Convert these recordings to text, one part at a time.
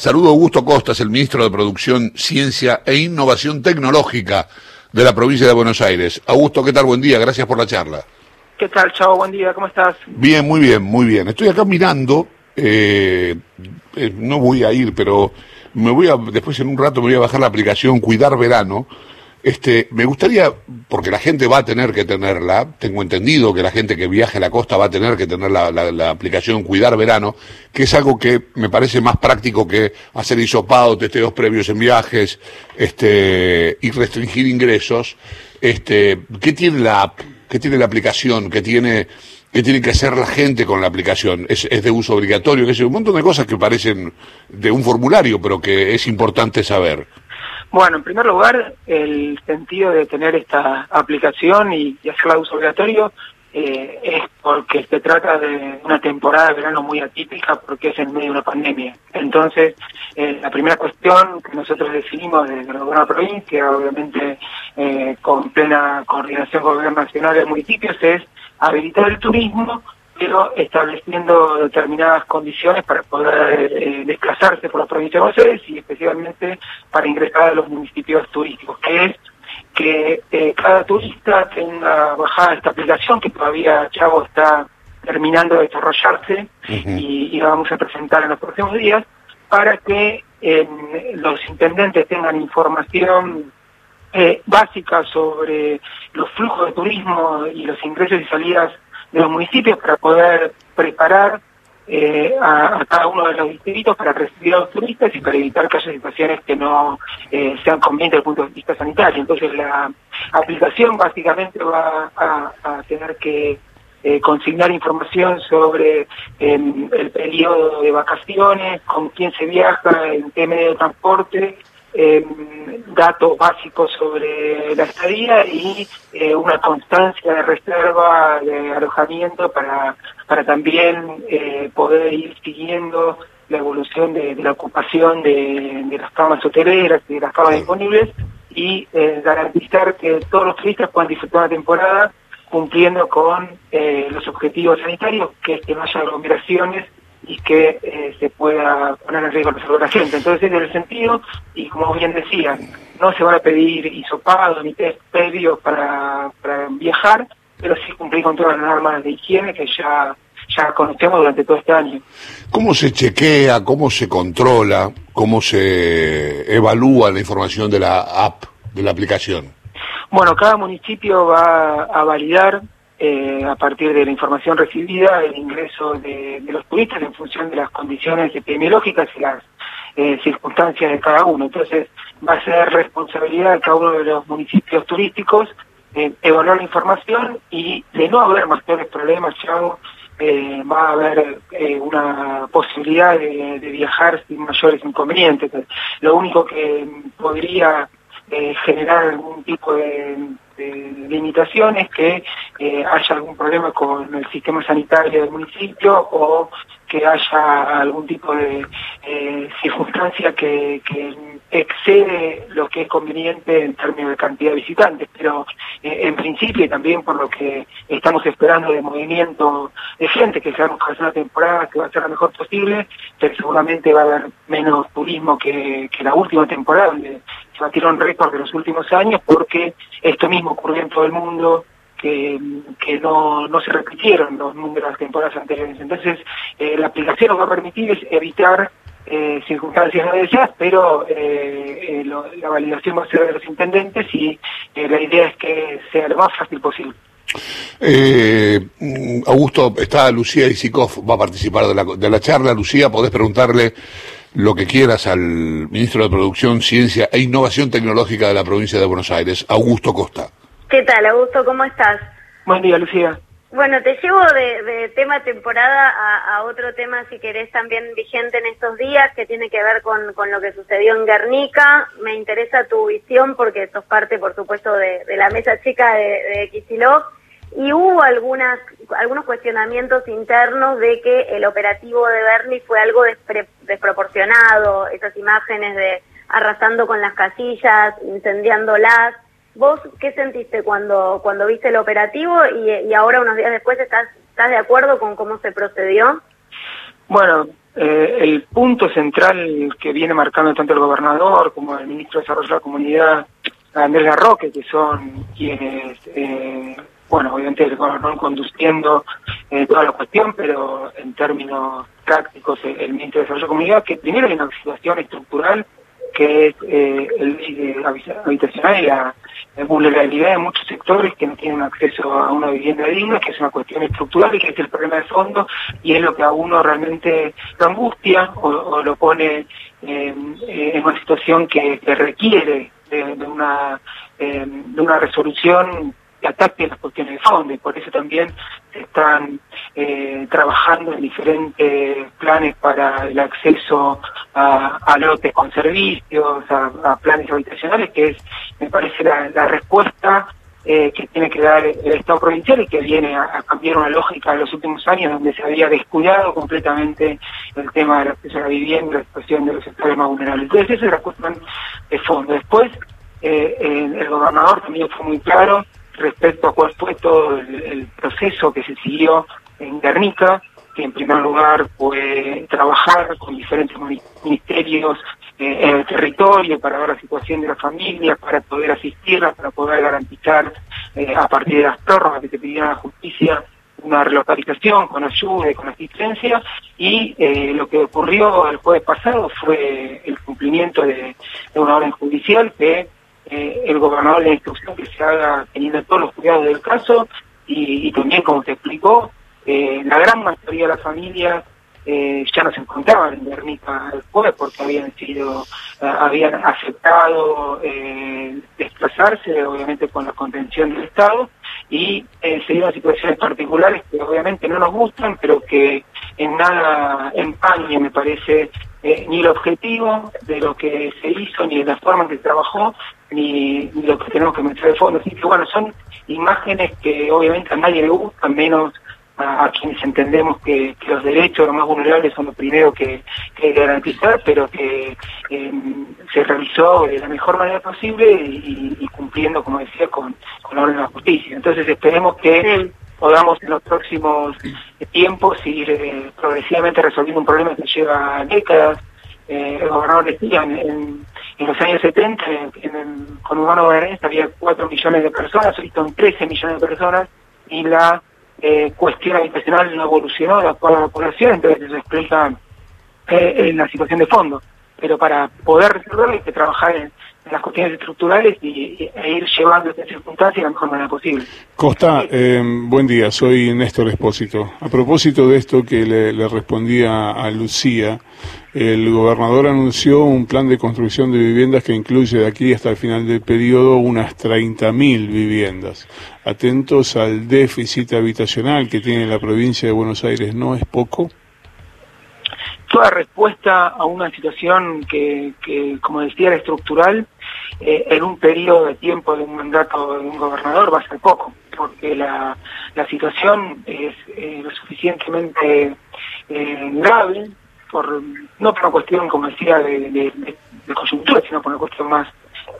Saludo a Augusto Costas, el ministro de Producción, Ciencia e Innovación Tecnológica de la provincia de Buenos Aires. Augusto, ¿qué tal? Buen día, gracias por la charla. ¿Qué tal, Chao? Buen día, ¿cómo estás? Bien, muy bien, muy bien. Estoy acá mirando, eh, eh, no voy a ir, pero me voy a, después en un rato me voy a bajar la aplicación Cuidar Verano, este, me gustaría, porque la gente va a tener que tenerla, tengo entendido que la gente que viaje a la costa va a tener que tener la, aplicación Cuidar Verano, que es algo que me parece más práctico que hacer hisopado, testeos previos en viajes, este, y restringir ingresos. Este, ¿qué tiene la app? ¿Qué tiene la aplicación? ¿Qué tiene, qué tiene que hacer la gente con la aplicación? ¿Es, es de uso obligatorio? ¿Qué es un montón de cosas que parecen de un formulario, pero que es importante saber. Bueno, en primer lugar, el sentido de tener esta aplicación y, hacerla de uso obligatorio eh, es porque se trata de una temporada de verano muy atípica porque es en medio de una pandemia. Entonces, eh, la primera cuestión que nosotros definimos desde la gobierno provincia, obviamente eh, con plena coordinación con el gobierno nacional de municipios, es habilitar el turismo pero estableciendo determinadas condiciones para poder eh, desplazarse por la provincia de Buenos Aires y especialmente para ingresar a los municipios turísticos, que es que eh, cada turista tenga bajada esta aplicación que todavía Chavo está terminando de desarrollarse y, vamos a presentar en los próximos días para que los intendentes tengan información eh, básica sobre los flujos de turismo y los ingresos y salidas de los municipios para poder preparar eh, a, cada uno de los distritos para recibir a los turistas y para evitar que haya situaciones que no eh, sean convenientes desde el punto de vista sanitario. Entonces la aplicación básicamente va a, tener que eh, consignar información sobre em, el periodo de vacaciones, con quién se viaja, en qué medio de transporte eh, datos básicos sobre la estadía y eh, una constancia de reserva de alojamiento para, para también eh, poder ir siguiendo la evolución de, la ocupación de, las camas hoteleras y de las camas disponibles y eh, garantizar que todos los turistas puedan disfrutar la temporada cumpliendo con los objetivos sanitarios, que es que no haya aglomeraciones y que eh, se pueda poner en riesgo la salud de la gente. Entonces, en el sentido, y como bien decían, no se van a pedir hisopado ni test previos para, para viajar, pero sí cumplir con todas las normas de higiene que ya, ya conocemos durante todo este año. ¿Cómo se chequea, cómo se controla, cómo se evalúa la información de la app, de la aplicación? Bueno, cada municipio va a validar eh, a partir de la información recibida, el ingreso de, los turistas en función de las condiciones epidemiológicas y las eh, circunstancias de cada uno. Entonces, va a ser responsabilidad de cada uno de los municipios turísticos eh, evaluar la información y de no haber mayores problemas, ya va a haber una posibilidad de, viajar sin mayores inconvenientes. Lo único que podría generar algún tipo de limitaciones, que eh, haya algún problema con el sistema sanitario del municipio o que haya algún tipo de eh, circunstancia que, excede lo que es conveniente en términos de cantidad de visitantes, pero eh, en principio y también por lo que estamos esperando de movimiento de gente, que sabemos que va a ser una temporada que va a ser la mejor posible, pero seguramente va a haber menos turismo que, que la última temporada, donde se batieron récords de los últimos años, porque esto mismo ocurrió en todo el mundo, que, que no, no se repitieron los números de las temporadas anteriores. Entonces, eh, la aplicación nos va a permitir evitar eh, circunstancias no deseadas, pero eh, la validación va a ser de los intendentes y la idea es que sea lo más fácil posible. Augusto, está Lucía Isikov, va a participar de la, de la charla. Lucía, podés preguntarle lo que quieras al ministro de Producción, Ciencia e Innovación Tecnológica de la provincia de Buenos Aires, Augusto Costa. ¿Qué tal, Augusto? ¿Cómo estás? Buen día, Lucía. Bueno, te llevo de, tema temporada a, otro tema, si querés, también vigente en estos días, que tiene que ver con, lo que sucedió en Guernica. Me interesa tu visión porque sos parte, por supuesto, de, la mesa chica de, de Y hubo algunas, algunos cuestionamientos internos de que el operativo de Bernie fue algo desproporcionado, esas imágenes de arrasando con las casillas, incendiándolas. ¿Vos qué sentiste cuando, cuando viste el operativo y, ahora unos días después estás, estás de acuerdo con cómo se procedió? Bueno, eh, el punto central que viene marcando tanto el gobernador como el ministro de Desarrollo de la Comunidad, Andrés Larroque, que son quienes, eh, bueno, obviamente van conduciendo eh, toda la cuestión, pero en términos prácticos el ministro de Desarrollo de la Comunidad, que primero hay una situación estructural que es eh, el habitacional y la, vulnerabilidad de muchos sectores que no tienen acceso a una vivienda digna, que es una cuestión estructural y que es el problema de fondo y es lo que a uno realmente lo angustia o, lo pone eh, en una situación que, requiere de, una eh, de una resolución que ataque las cuestiones de fondo y por eso también se están eh, trabajando en diferentes planes para el acceso a, lotes con servicios, a, planes habitacionales, que es, me parece, la, respuesta eh, que tiene que dar el Estado provincial y que viene a, cambiar una lógica de los últimos años donde se había descuidado completamente el tema del acceso a la vivienda, la situación de los sectores más vulnerables. Entonces, esa es la cuestión de fondo. Después, eh, el gobernador también fue muy claro respecto a cuál fue todo el, proceso que se siguió en Guernica, en primer lugar fue trabajar con diferentes ministerios eh, en el territorio para ver la situación de las familias, para poder asistirlas, para poder garantizar eh, a partir de las prórrogas que pidieron a la justicia una relocalización con ayuda y con asistencia. Y eh, lo que ocurrió el jueves pasado fue el cumplimiento de una orden judicial que el gobernador la instrucción que se haga teniendo todos los cuidados del caso y, también, como te explicó, eh, la gran mayoría de las familias eh, ya no se encontraban en Guernica después porque habían sido, habían aceptado desplazarse, obviamente con la contención del Estado, y se dieron situaciones particulares que obviamente no nos gustan, pero que en nada empaña, me parece, ni el objetivo de lo que se hizo, ni de la forma en que trabajó, ni, lo que tenemos que meter de fondo. Así que bueno, son imágenes que obviamente a nadie le gustan, menos a, quienes entendemos que, los derechos de los más vulnerables son lo primero que, que garantizar, pero que em, se realizó de la mejor manera posible y, cumpliendo, como decía, con, con la orden de la justicia. Entonces esperemos que podamos en los próximos tiempos ir eh, progresivamente resolviendo un problema que lleva décadas. Eh, el gobernador decía en en los años 70, en el conurbano bonaerense había 4 millones de personas, hoy son 13 millones de personas, y la eh, cuestión habitacional no evolucionó de acuerdo a la población, entonces eso explica eh, la situación de fondo. Pero para poder resolverlo hay que trabajar en, las cuestiones estructurales y, e ir llevando estas circunstancias de la mejor manera posible. Costa, eh, buen día, soy Néstor Espósito. A propósito de esto que le, le respondía a Lucía, el gobernador anunció un plan de construcción de viviendas que incluye de aquí hasta el final del periodo unas 30.000 viviendas. Atentos al déficit habitacional que tiene la provincia de Buenos Aires, ¿no es poco? Toda respuesta a una situación que, como decía, era estructural, eh, en un periodo de tiempo de un mandato de un gobernador va a ser poco, porque la, situación es eh, lo suficientemente eh, grave por no por una cuestión, como decía, de, coyuntura, sino por una cuestión más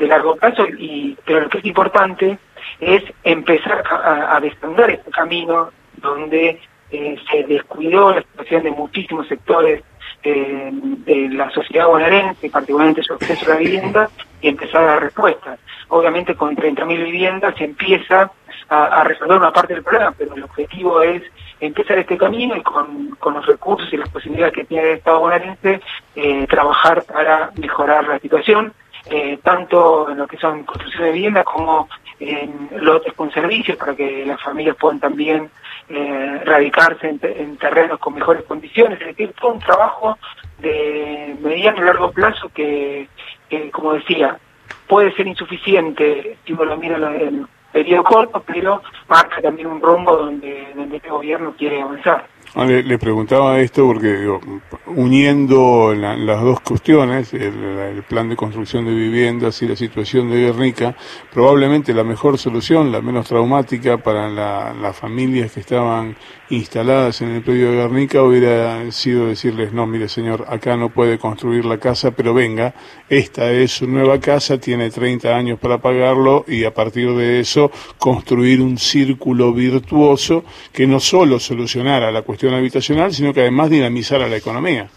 de largo plazo, y pero lo que es importante es empezar a, a este camino donde se descuidó la situación de muchísimos sectores eh, de la sociedad bonaerense, particularmente su acceso a la vivienda, y empezar a dar respuestas. Obviamente con 30.000 viviendas se empieza a, resolver una parte del problema, pero el objetivo es empezar este camino y con, los recursos y las posibilidades que tiene el Estado bonaerense eh, trabajar para mejorar la situación, eh, tanto en lo que son construcción de vivienda como en lotes con servicios para que las familias puedan también eh, radicarse en, terrenos con mejores condiciones, es decir, todo un trabajo de mediano y largo plazo que, como decía, puede ser insuficiente si uno lo mira en periodo corto, pero marca también un rumbo donde, donde este gobierno quiere avanzar. Ah, le, preguntaba esto porque uniendo las dos cuestiones, el, plan de construcción de viviendas y la situación de Guernica, probablemente la mejor solución, la menos traumática para las familias que estaban instaladas en el predio de Guernica hubiera sido decirles, no, mire señor, acá no puede construir la casa, pero venga, esta es su nueva casa, tiene 30 años para pagarlo y a partir de eso construir un círculo virtuoso que no solo solucionara la cuestión habitacional, sino que además dinamizar a la economía.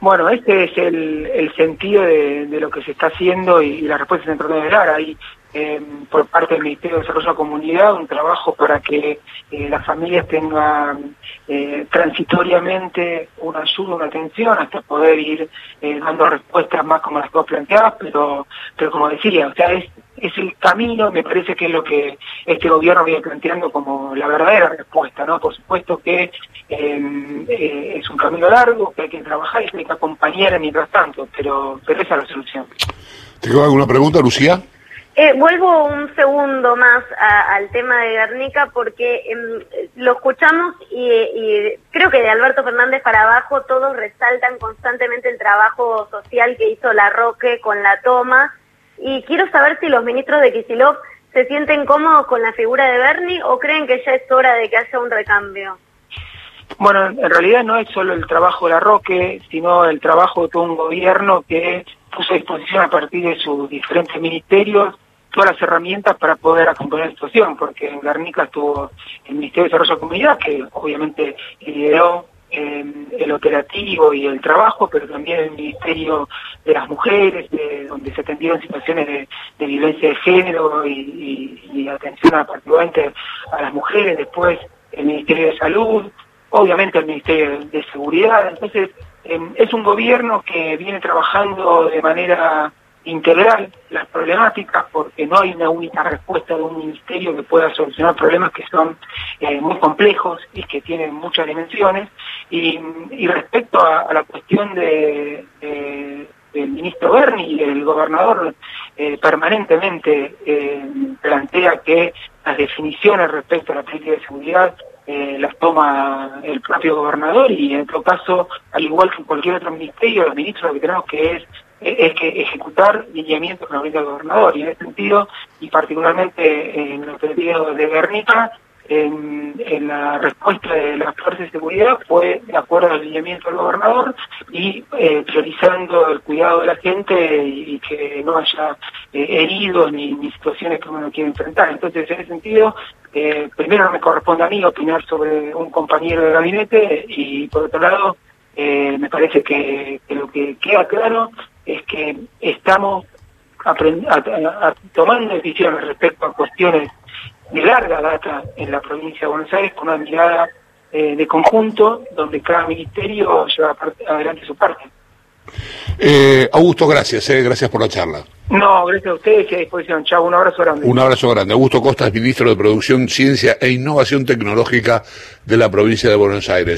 Bueno, este es el, el sentido de, lo que se está haciendo y, y la respuesta se trata de dar. Hay eh, por parte del Ministerio de Desarrollo de la Comunidad un trabajo para que eh, las familias tengan eh, transitoriamente una ayuda, una atención, hasta poder ir eh, dando respuestas más como las que vos planteabas, pero, pero como decía, o sea, es, es el camino, me parece que es lo que este gobierno viene planteando como la verdadera respuesta, ¿no? Por supuesto que eh, es un camino largo, que hay que trabajar y que hay que acompañar mientras tanto, pero, pero esa es la solución. ¿Tengo alguna pregunta, Lucía? Eh, vuelvo un segundo más a, al tema de Guernica porque eh, lo escuchamos y, y, creo que de Alberto Fernández para abajo todos resaltan constantemente el trabajo social que hizo La Roque con la toma y quiero saber si los ministros de Kisilov se sienten cómodos con la figura de Bernie o creen que ya es hora de que haya un recambio. Bueno, en realidad no es solo el trabajo de La Roque, sino el trabajo de todo un gobierno que puso a disposición a partir de sus diferentes ministerios todas las herramientas para poder acompañar la situación, porque en Guernica estuvo el Ministerio de Desarrollo de Comunidad, que obviamente lideró eh, el operativo y el trabajo, pero también el Ministerio de las Mujeres, de, donde se atendieron situaciones de, violencia de género y atención a, particularmente a las mujeres, después el Ministerio de Salud, obviamente el Ministerio de Seguridad. Entonces, eh, es un gobierno que viene trabajando de manera integral las problemáticas porque no hay una única respuesta de un ministerio que pueda solucionar problemas que son eh, muy complejos y que tienen muchas dimensiones. Y, respecto a, la cuestión de, de, del ministro Berni el gobernador eh, permanentemente eh, plantea que las definiciones respecto a la política de seguridad las toma el propio gobernador y en todo caso, al igual que cualquier otro ministerio, los ministros lo que tenemos que es es que ejecutar lineamientos la política del gobernador y en ese sentido y particularmente en el pedido de Guernica en, la respuesta de las fuerzas de seguridad fue de acuerdo al lineamiento del gobernador y eh, priorizando el cuidado de la gente y, que no haya eh, heridos ni, situaciones que uno no quiere enfrentar. Entonces, en ese sentido, eh, primero me corresponde a mí opinar sobre un compañero de gabinete y por otro lado, eh, me parece que, que, lo que queda claro es que estamos a, a, tomando decisiones respecto a cuestiones de larga data en la provincia de Buenos Aires con una mirada eh, de conjunto donde cada ministerio lleva parte, adelante su parte. Eh, Augusto, gracias, eh, gracias por la charla. No, gracias a ustedes y a disposición. Chao, un abrazo grande. Un abrazo grande. Augusto Costas, ministro de Producción, Ciencia e Innovación Tecnológica de la provincia de Buenos Aires.